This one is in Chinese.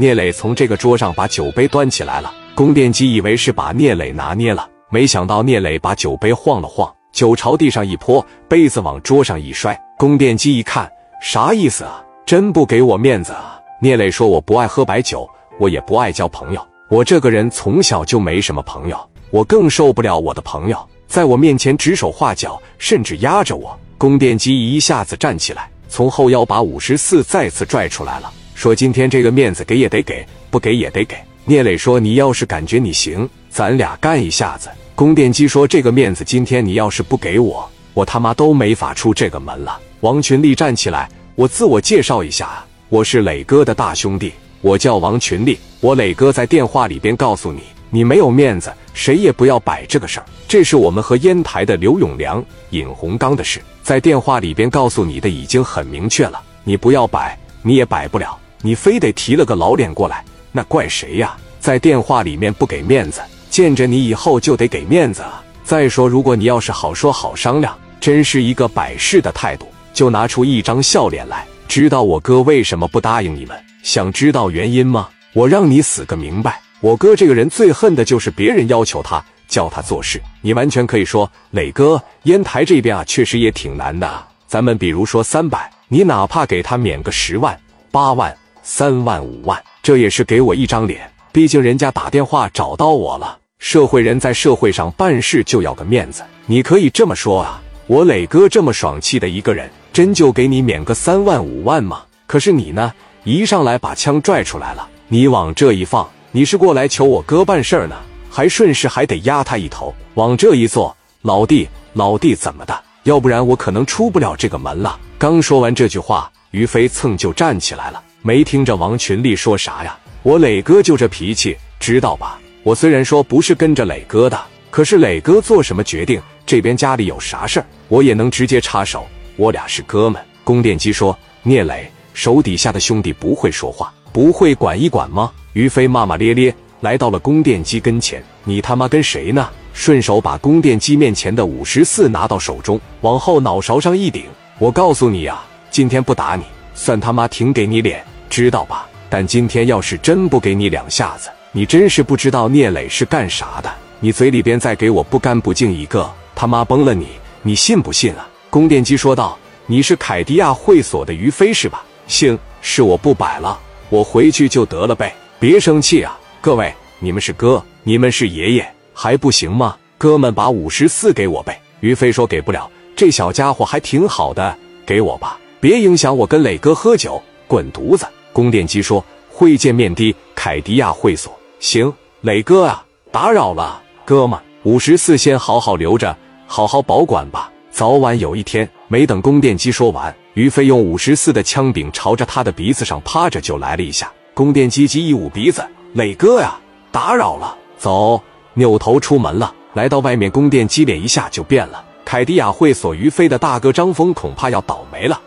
聂磊从这个桌上把酒杯端起来了。宫殿基以为是把聂磊拿捏了，没想到聂磊把酒杯晃了晃，酒朝地上一泼，杯子往桌上一摔。宫殿基一看，啥意思啊？真不给我面子啊！聂磊说：“我不爱喝白酒，我也不爱交朋友。我这个人从小就没什么朋友，我更受不了我的朋友在我面前指手画脚，甚至压着我。”宫殿基一下子站起来，从后腰把五十四再次拽出来了，说：“今天这个面子给也得给，不给也得给。”聂磊说：“你要是感觉你行，咱俩干一下子。”宫殿机说：“这个面子，今天你要是不给我，我他妈都没法出这个门了。”王群力站起来：“我自我介绍一下，我是磊哥的大兄弟，我叫王群力。我磊哥在电话里边告诉你，你没有面子，谁也不要摆这个事儿。这是我们和烟台的刘永良、尹洪刚的事，在电话里边告诉你的已经很明确了，你不要摆，你也摆不了，你非得提了个老脸过来。”那怪谁呀？在电话里面不给面子，见着你以后就得给面子啊！再说，如果你要是好说好商量，真是一个摆事的态度，就拿出一张笑脸来。知道我哥为什么不答应你们？想知道原因吗？我让你死个明白！我哥这个人最恨的就是别人要求他叫他做事。你完全可以说，磊哥，烟台这边啊，确实也挺难的。咱们比如说三百，你哪怕给他免个十万、八万、三万、五万。这也是给我一张脸，毕竟人家打电话找到我了。社会人在社会上办事就要个面子，你可以这么说啊。我磊哥这么爽气的一个人，真就给你免个三万五万吗？可是你呢，一上来把枪拽出来了，你往这一放，你是过来求我哥办事呢，还顺势还得压他一头。往这一坐，老弟，老弟怎么的？要不然我可能出不了这个门了。刚说完这句话，于飞蹭就站起来了。没听着王群力说啥呀？我磊哥就这脾气，知道吧？我虽然说不是跟着磊哥的，可是磊哥做什么决定，这边家里有啥事儿，我也能直接插手。我俩是哥们。宫殿机说：“聂磊手底下的兄弟不会说话，不会管一管吗？”于飞骂骂咧咧来到了宫殿机跟前：“你他妈跟谁呢？”顺手把宫殿机面前的五十四拿到手中，往后脑勺上一顶：“我告诉你呀，今天不打你。”算他妈挺给你脸，知道吧？但今天要是真不给你两下子，你真是不知道聂磊是干啥的。你嘴里边再给我不干不净一个，他妈崩了你，你信不信啊？宫殿基说道：“你是凯迪亚会所的于飞是吧？行，是我不摆了，我回去就得了呗。别生气啊，各位，你们是哥，你们是爷爷，还不行吗？哥们，把五十四给我呗。”于飞说：“给不了，这小家伙还挺好的，给我吧。”别影响我跟磊哥喝酒，滚犊子！宫殿基说：“会见面的凯迪亚会所。”行，磊哥啊，打扰了，哥们。五十四先好好留着，好好保管吧。早晚有一天。没等宫殿基说完，于飞用五十四的枪柄朝着他的鼻子上趴着就来了一下。宫殿基急一捂鼻子：“磊哥呀，打扰了，走。”扭头出门了。来到外面，宫殿基脸一下就变了。凯迪亚会所，于飞的大哥张峰恐怕要倒霉了。